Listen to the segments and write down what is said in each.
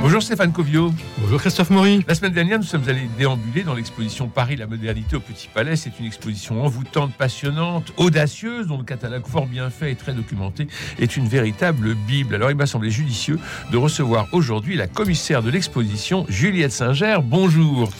Bonjour Stéphane Covio. Bonjour Christophe Maury. La semaine dernière, nous sommes allés déambuler dans l'exposition Paris, la modernité au Petit Palais. C'est une exposition envoûtante, passionnante, audacieuse, dont le catalogue fort bien fait et très documenté est une véritable Bible. Alors il m'a semblé judicieux de recevoir aujourd'hui la commissaire de l'exposition, Juliette Singer. Bonjour.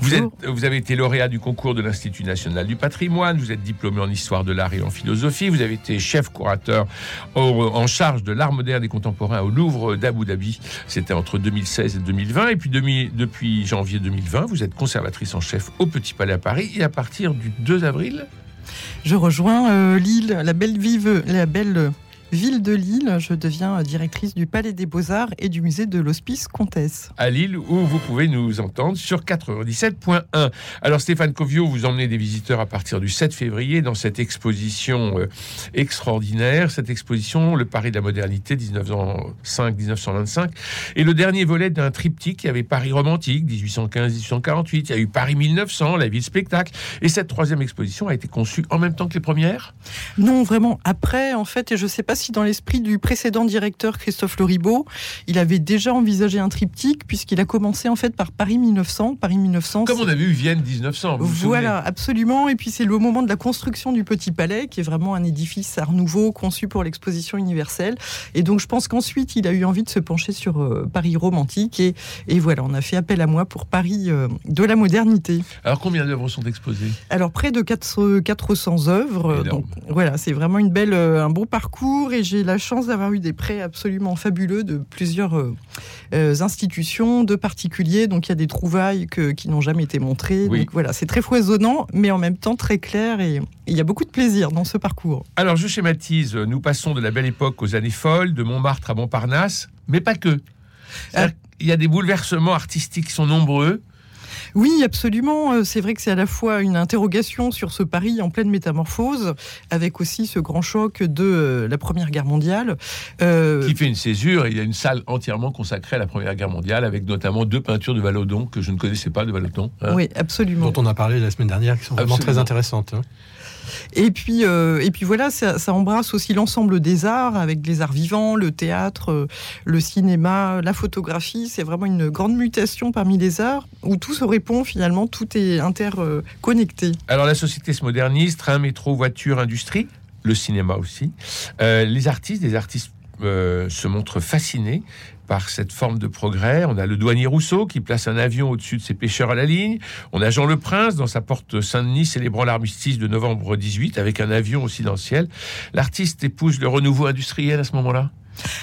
Vous, êtes, vous avez été lauréat du concours de l'Institut national du patrimoine, vous êtes diplômé en histoire de l'art et en philosophie, vous avez été chef curateur en charge de l'art moderne et contemporain au Louvre d'Abu Dhabi. C'était entre 2016 et 2020. Et puis depuis janvier 2020, vous êtes conservatrice en chef au Petit Palais à Paris. Et à partir du 2 avril, je rejoins euh, Lille, la belle vive, la belle ville de Lille. Je deviens directrice du Palais des Beaux-Arts et du musée de l'Hospice Comtesse. À Lille, où vous pouvez nous entendre sur 97.1. Alors Stéphane Covio, vous emmenez des visiteurs à partir du 7 février dans cette exposition euh, extraordinaire, cette exposition Le Paris de la modernité 1905-1925, et le dernier volet d'un triptyque. Il y avait Paris romantique 1815-1848, il y a eu Paris 1900, la ville spectacle, et cette troisième exposition a été conçue en même temps que les premières? Non, vraiment après, en fait, et je ne sais pas si dans l'esprit du précédent directeur Christophe Loribaud, il avait déjà envisagé un triptyque puisqu'il a commencé en fait par Paris 1900. Paris 1900. Comme on a vu Vienne 1900. voilà, absolument. Et puis c'est le moment de la construction du Petit Palais, qui est vraiment un édifice Art Nouveau conçu pour l'exposition universelle. Et donc je pense qu'ensuite il a eu envie de se pencher sur euh, Paris romantique et, et, voilà, on a fait appel à moi pour Paris euh, de la modernité. Alors combien d'œuvres sont exposées? Alors près de 4, 400 œuvres. Donc voilà, c'est vraiment une belle, euh, un bon parcours et j'ai la chance d'avoir eu des prêts absolument fabuleux de plusieurs euh, euh, institutions, de particuliers. Donc il y a des trouvailles qui n'ont jamais été montrées. Donc voilà, c'est très foisonnant, mais en même temps très clair et il y a beaucoup de plaisir dans ce parcours. Alors je schématise, nous passons de la belle époque aux années folles, de Montmartre à Montparnasse, mais pas que. Euh, il y a des bouleversements artistiques qui sont nombreux. Oui, absolument. Euh, c'est vrai que c'est à la fois une interrogation sur ce Paris en pleine métamorphose, avec aussi ce grand choc de euh, la Première Guerre mondiale. Euh, Qui fait une césure. Il y a une salle entièrement consacrée à la Première Guerre mondiale, avec notamment deux peintures de Vallaudon que je ne connaissais pas de Vallaudon. Hein. Oui, absolument. Dont on a parlé la semaine dernière, qui sont vraiment très intéressantes. Hein. Et puis, euh, et puis voilà, ça, embrasse aussi l'ensemble des arts, avec les arts vivants, le théâtre, euh, le cinéma, la photographie. C'est vraiment une grande mutation parmi les arts, où tout se répond finalement, tout est interconnecté. Alors la société se modernise, train, métro, voiture, industrie, le cinéma aussi. Euh, les artistes, des artistes se montrent fascinés par cette forme de progrès. On a le douanier Rousseau qui place un avion au-dessus de ses pêcheurs à la ligne. On a Jean le Prince dans sa porte Saint-Denis célébrant l'armistice de novembre 18 avec un avion aussi dans le ciel. L'artiste épouse le renouveau industriel à ce moment-là?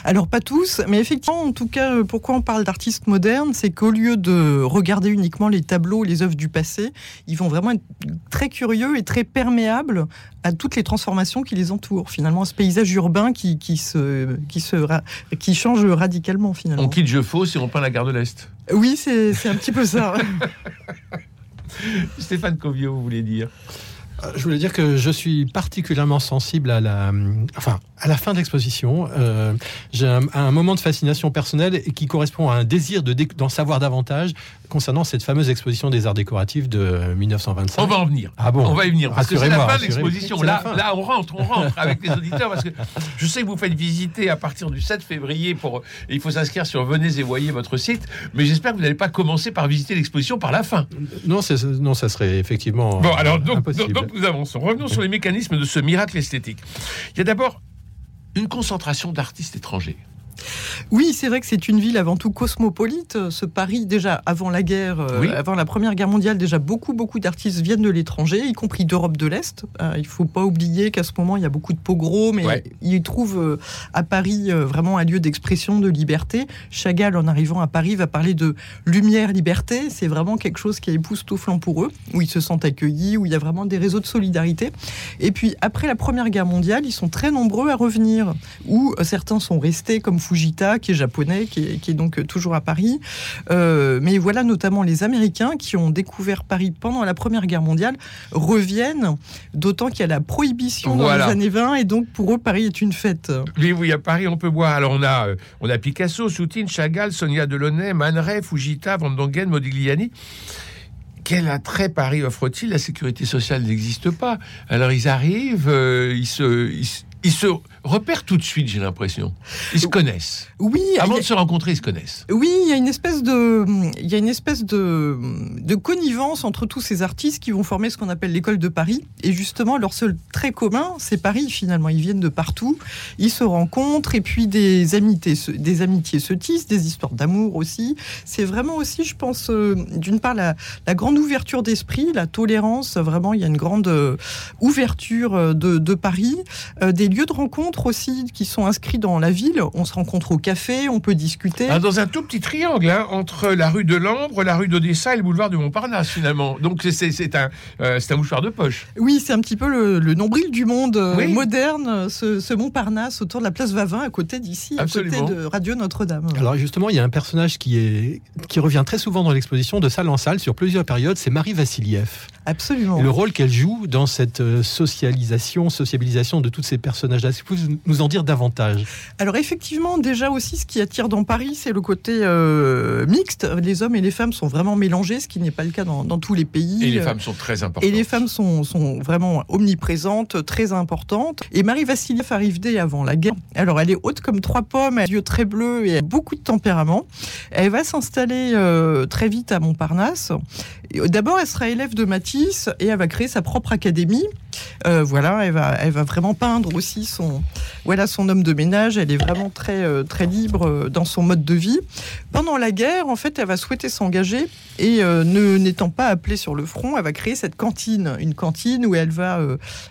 Alors pas tous, mais effectivement, en tout cas, euh, pourquoi on parle d'artistes modernes, c'est qu'au lieu de regarder uniquement les tableaux, les œuvres du passé, ils vont vraiment être très curieux et très perméables à toutes les transformations qui les entourent. Finalement, ce paysage urbain qui, qui, se, qui, se, qui change radicalement finalement. On quitte Je fausse et on peint la gare de l'Est. Oui, c'est un petit peu ça. Stéphane Covio, vous voulez dire? Euh, je voulais dire que je suis particulièrement sensible à la, enfin, à la fin de l'exposition. Euh, j'ai un, moment de fascination personnelle qui correspond à un désir de d'en savoir davantage concernant cette fameuse exposition des arts décoratifs de 1925. On va en venir. Ah bon On va y venir. Parce que c'est la fin de l'exposition. Là, là, on rentre, on rentre avec les auditeurs parce que je sais que vous faites visiter à partir du 7 février pour. Il faut s'inscrire sur venez et voyez votre site. Mais j'espère que vous n'allez pas commencer par visiter l'exposition par la fin. Non, non, ça serait effectivement. Bon, alors donc, donc nous avançons. Revenons sur les mécanismes de ce miracle esthétique. Il y a d'abord une concentration d'artistes étrangers. Oui, c'est vrai que c'est une ville avant tout cosmopolite. Ce Paris, déjà avant la guerre, euh, avant la Première Guerre mondiale, déjà beaucoup, beaucoup d'artistes viennent de l'étranger, y compris d'Europe de l'Est. Euh, il ne faut pas oublier qu'à ce moment, il y a beaucoup de pogroms, mais ils trouvent euh, à Paris vraiment un lieu d'expression, de liberté. Chagall, en arrivant à Paris, va parler de lumière, liberté. C'est vraiment quelque chose qui est époustouflant pour eux, où ils se sentent accueillis, où il y a vraiment des réseaux de solidarité. Et puis, après la Première Guerre mondiale, ils sont très nombreux à revenir, où certains sont restés comme Fujita, qui est japonais, qui est, donc toujours à Paris. Euh, mais voilà notamment les Américains qui ont découvert Paris pendant la Première Guerre mondiale reviennent, d'autant qu'il y a la prohibition dans les années 20 et donc pour eux Paris est une fête. Oui, oui, à Paris on peut boire. Alors on a, euh, on a Picasso, Soutine, Chagall, Sonia Delaunay, Man Ray, Fujita, Van Dongen, Modigliani quel attrait Paris offre-t-il? La sécurité sociale n'existe pas. Alors ils arrivent, ils se, ils se repèrent tout de suite, j'ai l'impression. Ils se connaissent. Oui. Avant de se rencontrer, ils se connaissent. Oui, il y a une espèce de, il y a une espèce de, de connivence entre tous ces artistes qui vont former ce qu'on appelle l'école de Paris. Et justement, leur seul trait commun, c'est Paris finalement. Ils viennent de partout, ils se rencontrent et puis des amitiés, des amitiés se tissent, des histoires d'amour aussi. C'est vraiment aussi, je pense, euh, d'une part la, la, grande ouverture d'esprit, la tolérance. Vraiment, il y a une grande euh, ouverture euh, de, de Paris, des lieux de rencontre aussi qui sont inscrits dans la ville. On se rencontre au café, on peut discuter. Ah, dans un tout petit triangle, hein, entre la rue de Lambre, la rue d'Odessa et le boulevard de Montparnasse, finalement. Donc c'est un, euh, un mouchoir de poche. Oui, c'est un petit peu le, nombril du monde euh, moderne, ce, Montparnasse autour de la place Vavin, à côté d'ici, à côté de Radio Notre-Dame. Alors justement, il y a un personnage qui, est, qui revient très souvent dans l'exposition, de salle en salle, sur plusieurs périodes, c'est Marie Vassiliev. Absolument. le rôle qu'elle joue dans cette euh, socialisation, sociabilisation de toutes ces personnages-là. Est-ce que vous nous en dire davantage? Alors effectivement, déjà aussi, ce qui attire dans Paris, c'est le côté euh, mixte. Les hommes et les femmes sont vraiment mélangés, ce qui n'est pas le cas dans, tous les pays. Et les femmes sont très importantes. Et les femmes sont, sont vraiment omniprésentes, très importantes. Et Marie Vassiliev arrive dès avant la guerre. Alors elle est haute comme trois pommes, elle a yeux très bleus et a beaucoup de tempérament. Elle va s'installer euh, très vite à Montparnasse. D'abord, elle sera élève de Matisse et elle va créer sa propre académie. Euh, voilà, elle va, elle va vraiment peindre aussi son, voilà, son homme de ménage. Elle est vraiment très, euh, très libre euh, dans son mode de vie. Pendant la guerre, en fait, elle va souhaiter s'engager et ne n'étant pas appelée sur le front, elle va créer cette cantine, une cantine où elle va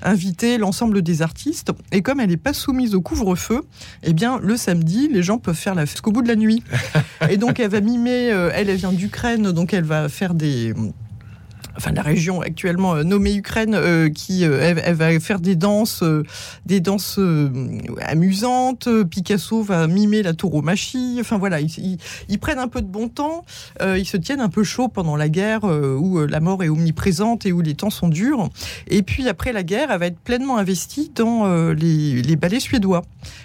inviter l'ensemble des artistes. Et comme elle n'est pas soumise au couvre-feu, eh bien, le samedi, les gens peuvent faire la fête jusqu'au bout de la nuit. et donc, elle va mimer. elle, elle vient d'Ukraine, donc elle va faire des enfin la région actuellement euh, nommée Ukraine, euh, qui euh, elle, va faire des danses, des danses amusantes. Picasso va mimer la tauromachie. Enfin voilà, ils, prennent un peu de bon temps. ils se tiennent un peu chaud pendant la guerre où la mort est omniprésente et où les temps sont durs. Et puis après la guerre, elle va être pleinement investie dans les, ballets suédois,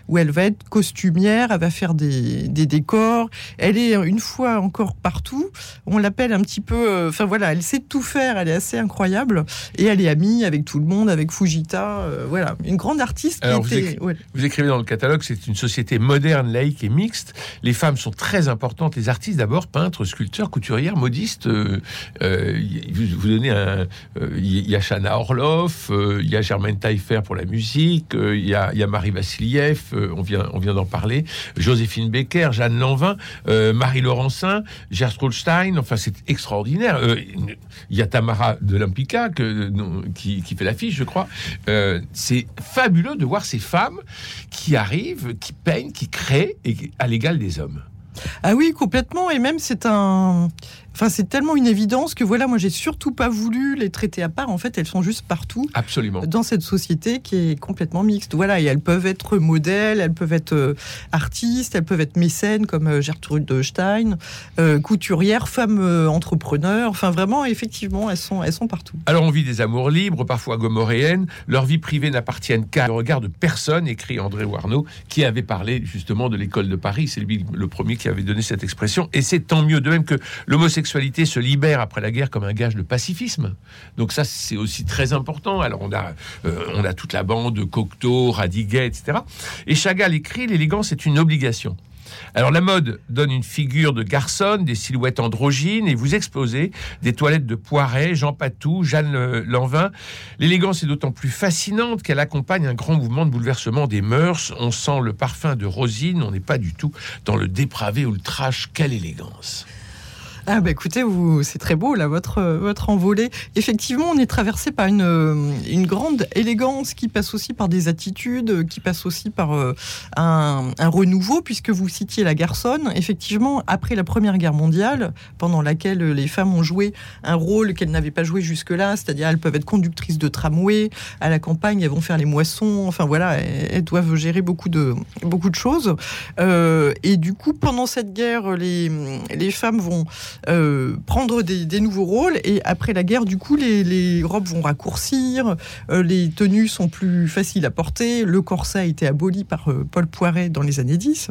où elle va être costumière, elle va faire des, des décors. Elle est une fois encore partout. On l'appelle un petit peu. Enfin voilà, elle sait tout faire elle est assez incroyable. Et elle est amie avec tout le monde, avec Fujita. Euh, voilà, une grande artiste. vous, écrivez dans le catalogue, c'est une société moderne, laïque et mixte. Les femmes sont très importantes. Les artistes d'abord, peintres, sculpteurs, couturières, modistes. Euh, euh, vous, donnez un. Il y a Shana Orloff, il y a Germaine Taillefer pour la musique, il y a, Marie Vassiliev, on vient, on vient d'en parler, Joséphine Becker, Jeanne Lanvin, Marie Laurencin, Gertrude Stein. Enfin, c'est extraordinaire. Il y a Tamara de l'Impica qui, fait l'affiche, je crois. Euh, c'est fabuleux de voir ces femmes qui arrivent, qui peignent, qui créent à l'égal des hommes. Ah oui, complètement. Et même, c'est un, Enfin, c'est tellement une évidence que voilà, moi, j'ai surtout pas voulu les traiter à part. En fait, elles sont juste partout. Absolument. Dans cette société qui est complètement mixte. Voilà, et elles peuvent être modèles, elles peuvent être euh, artistes, elles peuvent être mécènes comme euh, Gertrude Stein, euh, couturières, femmes entrepreneurs. Enfin, vraiment, effectivement, elles sont, elles sont partout. Alors, on vit des amours libres, parfois gomoréennes. Leur vie privée n'appartient qu'à le regard de personne, écrit André Warnaud, qui avait parlé justement de l'école de Paris. C'est lui le premier qui avait donné cette expression. Et c'est tant mieux. De même que l'homosexualité se libère après la guerre comme un gage de pacifisme. Donc ça, c'est aussi très important. Alors on a, euh, on a toute la bande Cocteau, Radiguet, etc. Et Chagall écrit l'élégance est une obligation. Alors la mode donne une figure de garçonne, des silhouettes androgynes, et vous exposez des toilettes de Poiret, Jean Patou, Jeanne Lanvin. L'élégance est d'autant plus fascinante qu'elle accompagne un grand mouvement de bouleversement des mœurs. On sent le parfum de Rosine, on n'est pas du tout dans le dépravé ou le trash. Quelle élégance ah bah écoutez, vous, c'est très beau là, votre votre envolée. Effectivement, on est traversé par une une grande élégance qui passe aussi par des attitudes, qui passe aussi par euh, un, un, renouveau, puisque vous citiez la garçonne. Effectivement, après la Première Guerre mondiale, pendant laquelle les femmes ont joué un rôle qu'elles n'avaient pas joué jusque-là, c'est-à-dire elles peuvent être conductrices de tramway à la campagne, elles vont faire les moissons. Enfin voilà, elles, doivent gérer beaucoup de beaucoup de choses. Euh, et du coup, pendant cette guerre, les les femmes vont prendre des, nouveaux rôles. Et après la guerre, du coup, les, robes vont raccourcir, les tenues sont plus faciles à porter, le corset a été aboli par Paul Poiret dans les années 10.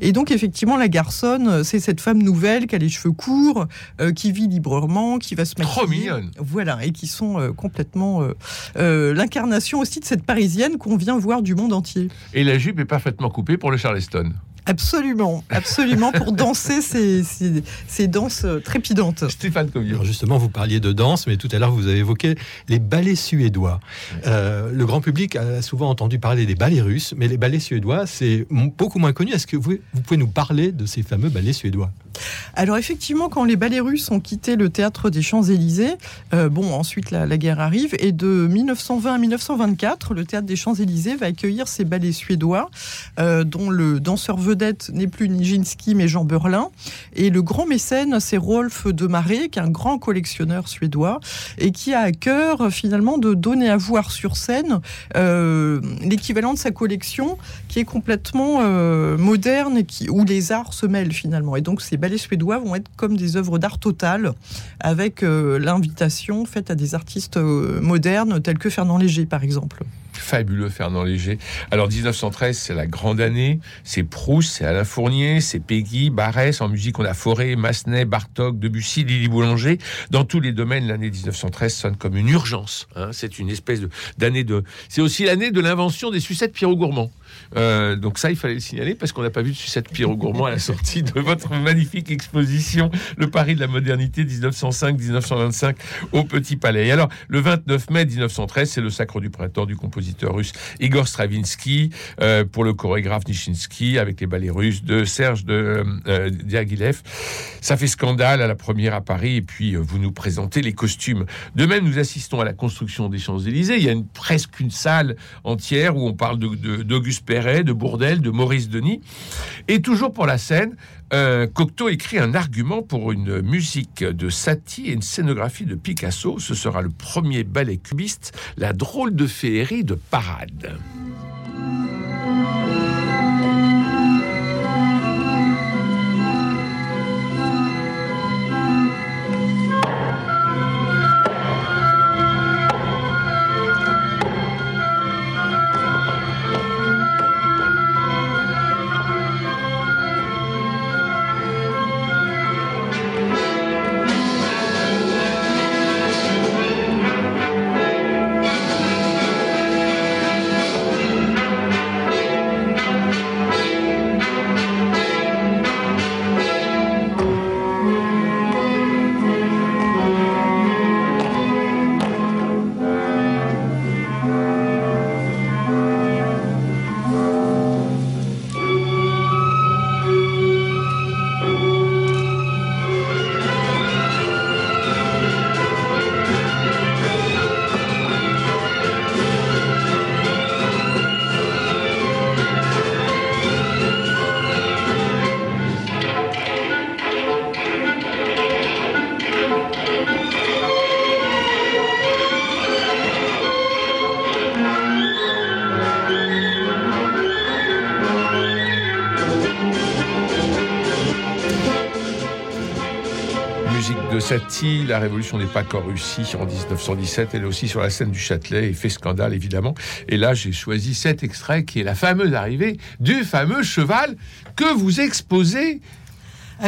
Et donc, effectivement, la garçonne, c'est cette femme nouvelle qui a les cheveux courts, qui vit librement, qui va se mettre. Trop mignonne. Voilà, et qui sont complètement l'incarnation aussi de cette parisienne qu'on vient voir du monde entier. Et la jupe est parfaitement coupée pour le Charleston. Absolument, absolument, pour danser ces, ces, danses trépidantes. Stéphane Covier. justement, vous parliez de danse, mais tout à l'heure, vous avez évoqué les ballets suédois. Euh, le grand public a souvent entendu parler des ballets russes, mais les ballets suédois, c'est beaucoup moins connu. Est-ce que vous, vous pouvez nous parler de ces fameux ballets suédois? Alors effectivement, quand les ballets russes ont quitté le théâtre des Champs-Élysées, euh, bon, ensuite la, guerre arrive, et de 1920 à 1924, le théâtre des Champs-Élysées va accueillir ces ballets suédois, euh, dont le danseur vedette n'est plus Nijinsky mais Jean Berlin, et le grand mécène c'est Rolf de Maré, qui est un grand collectionneur suédois, et qui a à cœur finalement de donner à voir sur scène euh, l'équivalent de sa collection, qui est complètement moderne, et qui, où les arts se mêlent finalement. Et donc c'est ballets suédois vont être comme des œuvres d'art total, avec euh, l'invitation faite à des artistes euh, modernes tels que Fernand Léger, par exemple fabuleux Fernand Léger. Alors 1913, c'est la grande année. C'est Proust, c'est Alain Fournier, c'est Peggy, Barès. En musique, on a Forêt, Massenet, Bartok, Debussy, Lily Boulanger. Dans tous les domaines, l'année 1913 sonne comme une urgence. Hein. C'est une espèce d'année de. C'est aussi l'année de l'invention des sucettes Pierrot Gourmand. Euh, donc ça, il fallait le signaler parce qu'on n'a pas vu de sucette Pierrot Gourmand à la sortie de votre magnifique exposition Le Paris de la modernité 1905-1925 au Petit Palais. Alors, le 29 mai 1913, c'est le sacre du printemps du compositeur russe Igor Stravinsky euh, pour le chorégraphe Nishinsky avec les ballets russes de Serge de euh, Diaghilev. Ça fait scandale à la première à Paris et puis vous nous présentez les costumes. De même, nous assistons à la construction des Champs-Élysées. Il y a presque une salle entière où on parle d'Auguste Perret, de Bourdel, de Maurice Denis. Et toujours pour la scène, euh, Cocteau écrit un argument pour une musique de Satie et une scénographie de Picasso. Ce sera le premier ballet cubiste, la drôle de féerie de parade. La révolution n'est pas encore réussie en 1917, elle est aussi sur la scène du Châtelet et fait scandale évidemment. Et là, j'ai choisi cet extrait qui est la fameuse arrivée du fameux cheval que vous exposez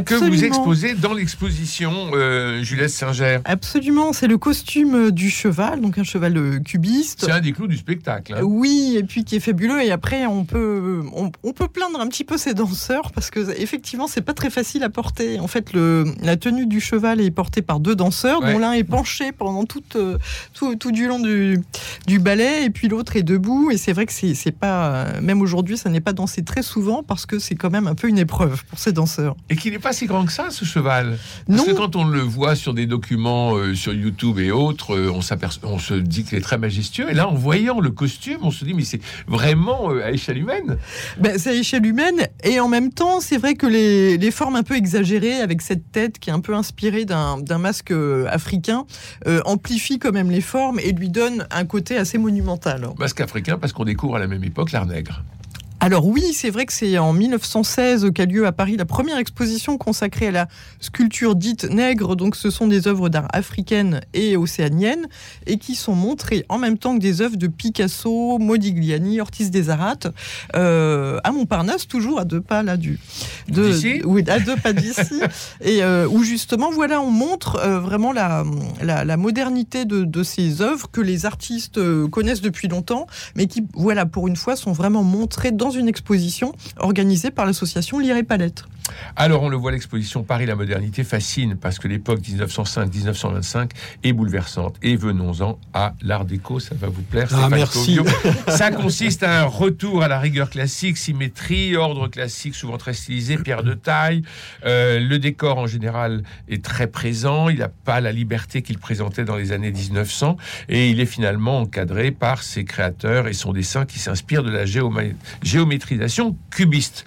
que vous exposez dans l'exposition euh, Juliette Singer. Absolument, c'est le costume du cheval, donc un cheval euh, cubiste. C'est un des clous du spectacle. Hein. Oui, et puis qui est fabuleux. Et après, on peut, on, peut plaindre un petit peu ces danseurs parce que effectivement, c'est pas très facile à porter. En fait, le, la tenue du cheval est portée par deux danseurs, dont l'un est penché pendant tout, euh, tout, tout, du long du, du ballet, et puis l'autre est debout. Et c'est vrai que c'est pas, même aujourd'hui, ça n'est pas dansé très souvent parce que c'est quand même un peu une épreuve pour ces danseurs. Et qu'il n'est pas si grand que ça, ce cheval. Parce que quand on le voit sur des documents euh, sur YouTube et autres, euh, on, on se dit qu'il est très majestueux. Et là, en voyant le costume, on se dit, mais c'est vraiment euh, à échelle humaine. Ben, c'est à échelle humaine. Et en même temps, c'est vrai que les, les, formes un peu exagérées, avec cette tête qui est un peu inspirée d'un masque africain, amplifient quand même les formes et lui donnent un côté assez monumental. Masque africain, parce qu'on découvre à la même époque l'art nègre. Alors oui, c'est vrai que c'est en 1916 qu'a lieu à Paris la première exposition consacrée à la sculpture dite nègre. Donc ce sont des œuvres d'art africaines et océaniennes et qui sont montrées en même temps que des œuvres de Picasso, Modigliani, Ortiz des Arates euh, à Montparnasse, toujours à deux pas là du de, oui, à deux pas d'ici et euh, où justement voilà on montre euh, vraiment la, la, modernité de, de, ces œuvres que les artistes connaissent depuis longtemps, mais qui voilà pour une fois sont vraiment montrées dans une exposition organisée par l'association Lire et Palette. Alors on le voit, l'exposition Paris la modernité fascine parce que l'époque 1905-1925 est bouleversante. Et venons-en à l'art déco, ça va vous plaire. Ah merci. ça consiste à un retour à la rigueur classique, symétrie, ordre classique, souvent très stylisé, pierre de taille. Euh, le décor en général est très présent. Il n'a pas la liberté qu'il présentait dans les années 1900 et il est finalement encadré par ses créateurs et son dessin qui s'inspire de la géométrisation cubiste.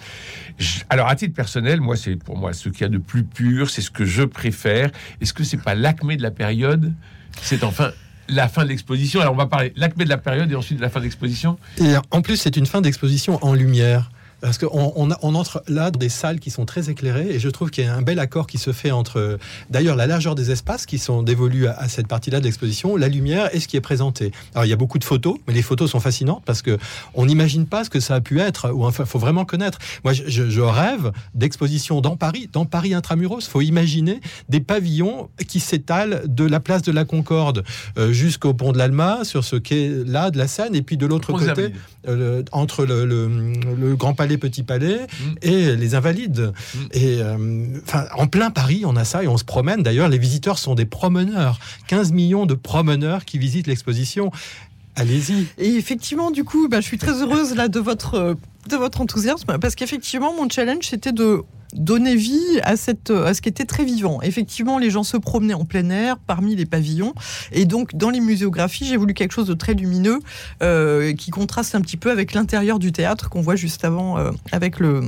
Alors, à titre personnel, moi, c'est pour moi ce qu'il y a de plus pur, c'est ce que je préfère. Est-ce que c'est pas l'acmé de la période? C'est enfin la fin de l'exposition. Alors, on va parler l'acmé de la période et ensuite de la fin de l'exposition. Et en plus, c'est une fin d'exposition en lumière. Parce qu'on on, on, entre là dans des salles qui sont très éclairées et je trouve qu'il y a un bel accord qui se fait entre, d'ailleurs, la largeur des espaces qui sont dévolus à, cette partie-là de l'exposition, la lumière et ce qui est présenté. Alors, il y a beaucoup de photos, mais les photos sont fascinantes parce que on n'imagine pas ce que ça a pu être, ou enfin, faut vraiment connaître. Moi, je, je rêve d'exposition dans Paris, dans Paris intramuros. Faut imaginer des pavillons qui s'étalent de la place de la Concorde euh, jusqu'au pont de l'Alma, sur ce quai-là de la Seine, et puis de l'autre côté, euh, entre le, le, le Grand Palais les petits palais mm. et les invalides. Mm. Et euh, enfin, en plein Paris, on a ça et on se promène. D'ailleurs, les visiteurs sont des promeneurs. 15 millions de promeneurs qui visitent l'exposition. Allez-y. Et effectivement, du coup, bah, je suis très heureuse là de votre de votre enthousiasme parce qu'effectivement, mon challenge c'était de donner vie à, cette, à ce qui était très vivant. Effectivement, les gens se promenaient en plein air parmi les pavillons. Et donc, dans les muséographies, j'ai voulu quelque chose de très lumineux euh, qui contraste un petit peu avec l'intérieur du théâtre qu'on voit juste avant euh, avec, le,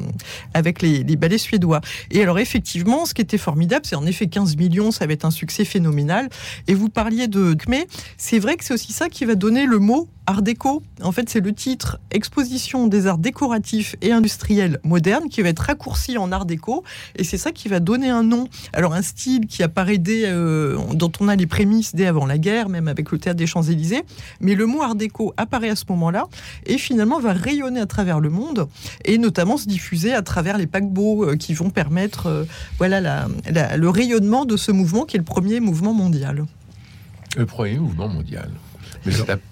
avec les, les, ballets suédois. Et alors, effectivement, ce qui était formidable, c'est en effet 15 millions, ça va être un succès phénoménal. Et vous parliez de... Mais c'est vrai que c'est aussi ça qui va donner le mot Art déco, en fait, c'est le titre Exposition des arts décoratifs et industriels modernes qui va être raccourci en art déco et c'est ça qui va donner un nom. Alors un style qui apparaît dès, euh, dont on a les prémices dès avant la guerre, même avec le théâtre des Champs-Élysées, mais le mot art déco apparaît à ce moment-là et finalement va rayonner à travers le monde et notamment se diffuser à travers les paquebots euh, qui vont permettre euh, voilà le rayonnement de ce mouvement qui est le premier mouvement mondial. Le premier mouvement mondial.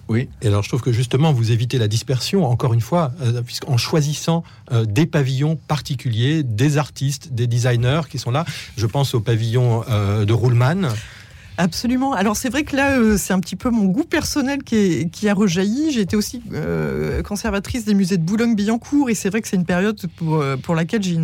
Oui. Et alors, je trouve que justement, vous évitez la dispersion, encore une fois, euh, puisqu'en choisissant euh, des pavillons particuliers, des artistes, des designers qui sont là. Je pense au pavillon euh, de Ruhlmann. Absolument. Alors c'est vrai que là, euh, c'est un petit peu mon goût personnel qui, a rejailli. J'ai été aussi euh, conservatrice des musées de Boulogne-Billancourt et c'est vrai que c'est une période pour, euh, laquelle j'ai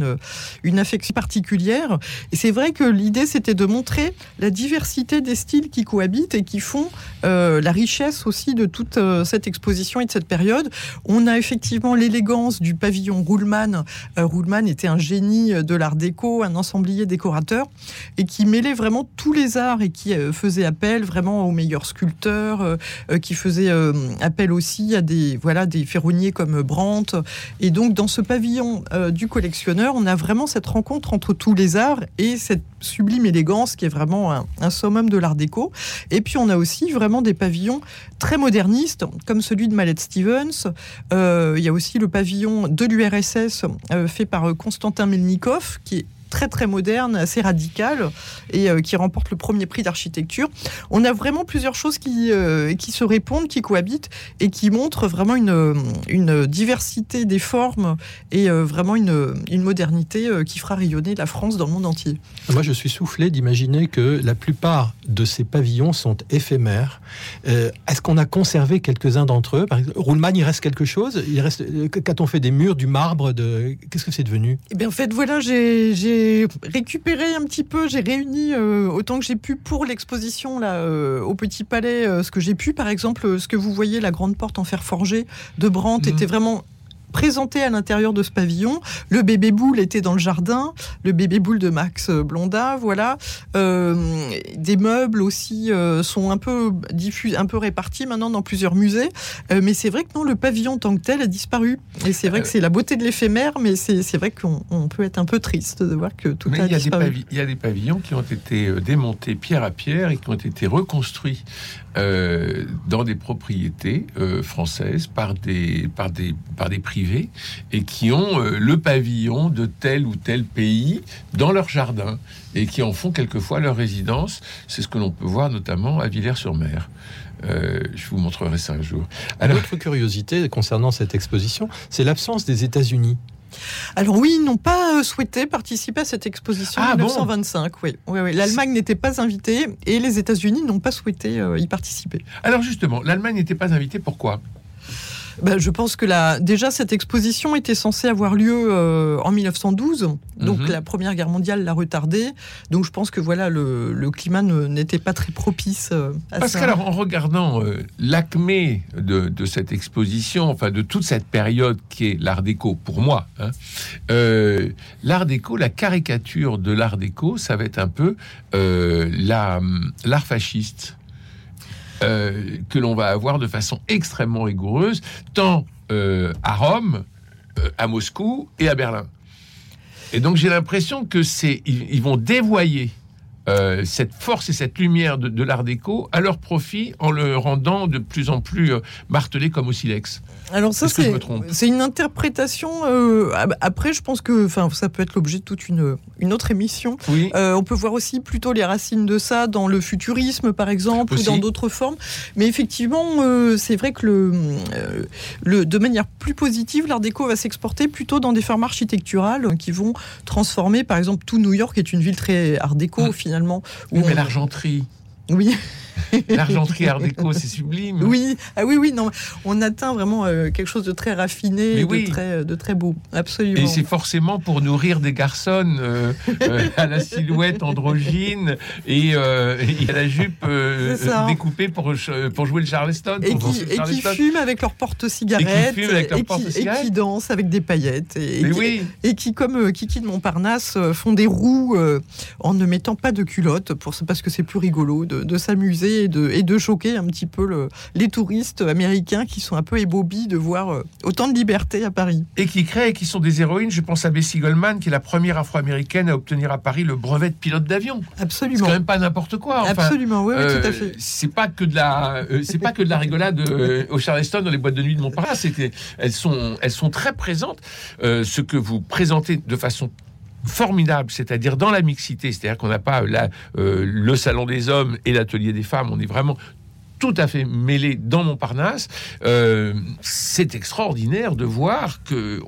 une, affection particulière. Et c'est vrai que l'idée, c'était de montrer la diversité des styles qui cohabitent et qui font la richesse aussi de toute cette exposition et de cette période. On a effectivement l'élégance du pavillon Ruhlmann. Ruhlmann était un génie de l'art déco, un ensemblier décorateur et qui mêlait vraiment tous les arts et qui faisait appel vraiment aux meilleurs sculpteurs, euh, euh, qui faisait appel aussi à des voilà des ferronniers comme Brandt. Et donc dans ce pavillon du collectionneur, on a vraiment cette rencontre entre tous les arts et cette sublime élégance qui est vraiment un, summum de l'art déco. Et puis on a aussi vraiment des pavillons très modernistes, comme celui de Mallette Stevens. il y a aussi le pavillon de l'URSS fait par Konstantin Melnikov, qui est très très moderne, assez radical et euh, qui remporte le premier prix d'architecture. On a vraiment plusieurs choses qui, euh, qui se répondent, qui cohabitent et qui montrent vraiment une, une diversité des formes et euh, vraiment une, une modernité qui fera rayonner la France dans le monde entier. Moi, je suis soufflé d'imaginer que la plupart de ces pavillons sont éphémères. Est-ce qu'on a conservé quelques-uns d'entre eux? Par exemple, il reste quelque chose? Il reste. Qu'a-t-on fait des murs, du marbre de... Qu'est-ce que c'est devenu? Eh bien, en fait, voilà, j'ai j'ai récupéré un petit peu, j'ai réuni euh, autant que j'ai pu pour l'exposition là euh, au Petit Palais, euh, ce que j'ai pu. Par exemple, ce que vous voyez, la grande porte en fer forgé de Brandt mhm. était vraiment présenté à l'intérieur de ce pavillon. Le bébé boule était dans le jardin, le bébé boule de Max Blondin, voilà. Euh, des meubles aussi euh, sont un peu diffusés, un peu répartis maintenant dans plusieurs musées. Euh, mais c'est vrai que non, le pavillon en tant que tel a disparu. Et c'est vrai que c'est la beauté de l'éphémère, mais c'est vrai qu'on peut être un peu triste de voir que tout a disparu. Il y a des pavillons qui ont été démontés pierre à pierre et qui ont été reconstruits dans des propriétés françaises par des, par, des, par des privés et qui ont le pavillon de tel ou tel pays dans leur jardin et qui en font quelquefois leur résidence. C'est ce que l'on peut voir notamment à Villers-sur-Mer. Euh, je vous montrerai ça un jour. Alors, Autre curiosité concernant cette exposition, c'est l'absence des États-Unis. Alors oui, ils n'ont pas euh, souhaité participer à cette exposition en 1925. Ah oui, oui, l'Allemagne n'était pas invitée et les États-Unis n'ont pas souhaité euh, y participer. Alors justement, l'Allemagne n'était pas invitée, pourquoi? Bah, je pense que la, déjà cette exposition était censée avoir lieu euh, en 1912, donc mhm. la Première Guerre mondiale l'a retardée. Donc je pense que voilà le, le climat n'était pas très propice euh, à Parce qu'alors en regardant euh, l'acmé de, de, cette exposition, enfin de toute cette période qui est l'Art déco pour moi, hein, l'Art déco, la caricature de l'Art déco, ça va être un peu l'art fasciste. Euh, que l'on va avoir de façon extrêmement rigoureuse, tant euh, à Rome, euh, à Moscou et à Berlin. Et donc j'ai l'impression que c'est ils, vont dévoyer cette force et cette lumière de, l'art déco à leur profit en le rendant de plus en plus martelé comme au silex. Alors ça, c'est une interprétation. Euh, après, je pense que, enfin, ça peut être l'objet de toute une, une autre émission. Oui. Euh, on peut voir aussi plutôt les racines de ça dans le futurisme, par exemple, ou dans d'autres formes. Mais effectivement, euh, c'est vrai que le, le, de manière plus positive, l'art déco va s'exporter plutôt dans des formes architecturales qui vont transformer, par exemple, tout New York est une ville très art déco mm. finalement. Où mais l'argenterie. Oui. L'argenterie Art déco, c'est sublime. Oui, ah oui, oui, non, on atteint vraiment euh, quelque chose de très raffiné, de, très, de très beau, absolument. Et c'est forcément pour nourrir des garçons euh, euh, à la silhouette androgyne et, à la jupe découpée pour, pour jouer le charleston. Et, qui, et qui, fument avec leur porte-cigarette. Et, qui dansent avec des paillettes. Et, qui, et qui, comme Kiki de Montparnasse, font des roues en ne mettant pas de culotte pour, parce que c'est plus rigolo de, de s'amuser et de, choquer un petit peu les touristes américains qui sont un peu ébobis de voir euh, autant de liberté à Paris. Et qui créent, qui sont des héroïnes. Je pense à Bessie Goldman, qui est la première afro-américaine à obtenir à Paris le brevet de pilote d'avion. Absolument. C'est quand même pas n'importe quoi. Absolument, oui, tout à euh, fait. C'est pas que de la, euh, c'est pas que de la rigolade au Charleston dans les boîtes de nuit de Montparnasse. Elles sont, elles sont très présentes. ce que vous présentez de façon formidable, c'est-à-dire dans la mixité, c'est-à-dire qu'on n'a pas là euh, le salon des hommes et l'atelier des femmes, on est vraiment tout à fait mêlé dans Montparnasse. Euh, c'est extraordinaire de voir que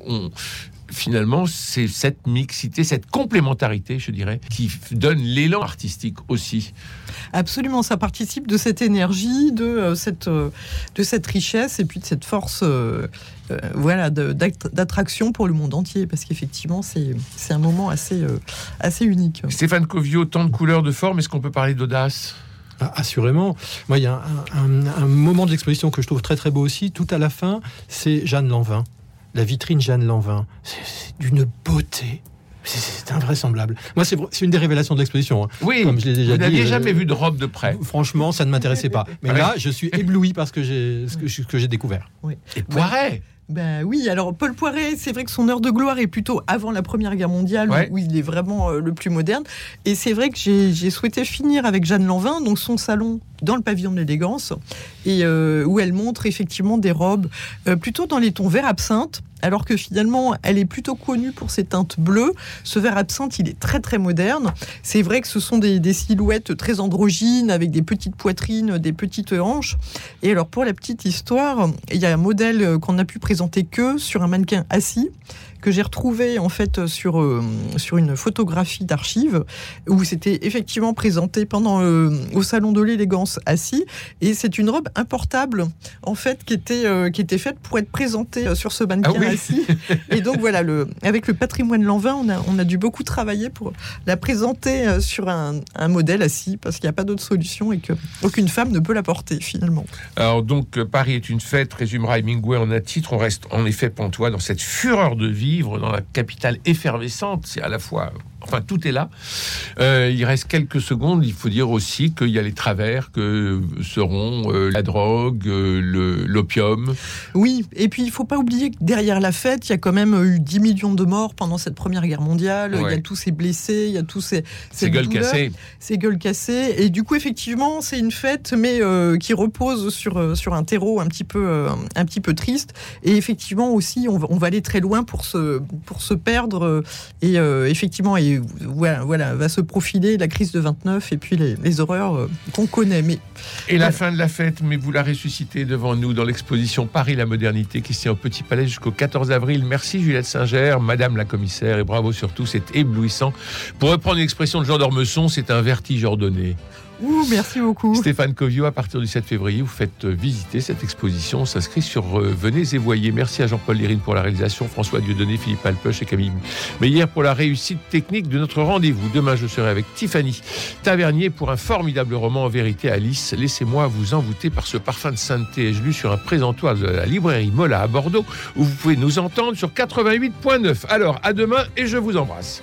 finalement, c'est cette mixité, cette complémentarité, je dirais, qui donne l'élan artistique aussi. Absolument, ça participe de cette énergie, de, euh, cette, de cette richesse et puis de cette force euh, voilà, d'attraction pour le monde entier, parce qu'effectivement, c'est un moment assez, euh, assez unique. Stéphane Covio, tant de couleurs, de formes, est-ce qu'on peut parler d'audace? Ah, Assurément. Moi, il y a un, moment de l'exposition que je trouve très très beau aussi. Tout à la fin, c'est Jeanne Lanvin. La vitrine Jeanne Lanvin. C'est d'une beauté. C'est invraisemblable. Moi, c'est une des révélations de l'exposition. Hein. Oui, comme je l'ai déjà vous n'aviez euh, jamais vu de robe de près. Franchement, ça ne m'intéressait pas. Mais là, je suis ébloui par ce que j'ai découvert. Oui. Et Poiret ben oui, alors Paul Poiret, c'est vrai que son heure de gloire est plutôt avant la Première Guerre mondiale, où il est vraiment euh, le plus moderne. Et c'est vrai que j'ai souhaité finir avec Jeanne Lanvin, donc son salon dans le pavillon de l'élégance, et euh, où elle montre effectivement des robes euh, plutôt dans les tons vert absinthe, alors que finalement, elle est plutôt connue pour ses teintes bleues. Ce vert absinthe, il est très très moderne. C'est vrai que ce sont des, silhouettes très androgynes, avec des petites poitrines, des petites hanches. Et alors, pour la petite histoire, il y a un modèle qu'on a pu présenter que sur un mannequin assis, que j'ai retrouvé en fait sur, sur une photographie d'archives où c'était effectivement présenté pendant au salon de l'élégance assis et c'est une robe importable en fait qui était, qui était faite pour être présentée sur ce mannequin ah assis. Et donc voilà, le, avec le patrimoine Lanvin, on a, on a dû beaucoup travailler pour la présenter sur un, un modèle assis parce qu'il n'y a pas d'autre solution et qu'aucune femme ne peut la porter finalement. Alors donc Paris est une fête, résumera Hemingway en un titre. On reste en effet pantois dans cette fureur de dans la capitale effervescente. C'est à la fois Enfin, tout est là. Euh, il reste quelques secondes. Il faut dire aussi qu'il y a les travers que seront euh, la drogue, euh, l'opium. Oui, et puis il faut pas oublier que derrière la fête, il y a quand même eu 10 millions de morts pendant cette Première Guerre mondiale. Il y a tous ces blessés, il y a tous ces, ces gueules cassées. Ces gueules cassées. Et du coup, effectivement, c'est une fête, mais qui repose sur, sur un terreau un petit, peu, un petit peu triste. Et effectivement aussi, on va, on va aller très loin pour se, pour se perdre. Et effectivement, et voilà, va se profiler la crise de 29 et puis les, horreurs euh, qu'on connaît. Mais, et la fin de la fête, mais vous la ressuscitez devant nous dans l'exposition Paris la modernité qui se tient au Petit Palais jusqu'au 14 avril. Merci Juliette Singer, Madame la commissaire, et bravo surtout, c'est éblouissant. Pour reprendre une expression de Jean d'Ormesson, c'est un vertige ordonné merci beaucoup. Stéphane Covio, à partir du 7 février, vous faites euh, visiter cette exposition. On s'inscrit sur euh, Venez et voyez. Merci à Jean-Paul Lérine pour la réalisation, François Dieudonné, Philippe Alpeuch et Camille Meyer pour la réussite technique de notre rendez-vous. Demain, je serai avec Tiffany Tavernier pour un formidable roman en vérité Alice. Laissez-moi vous envoûter par ce parfum de sainteté. Je lu sur un présentoir de la librairie Mola à Bordeaux où vous pouvez nous entendre sur 88.9. Alors, à demain et je vous embrasse.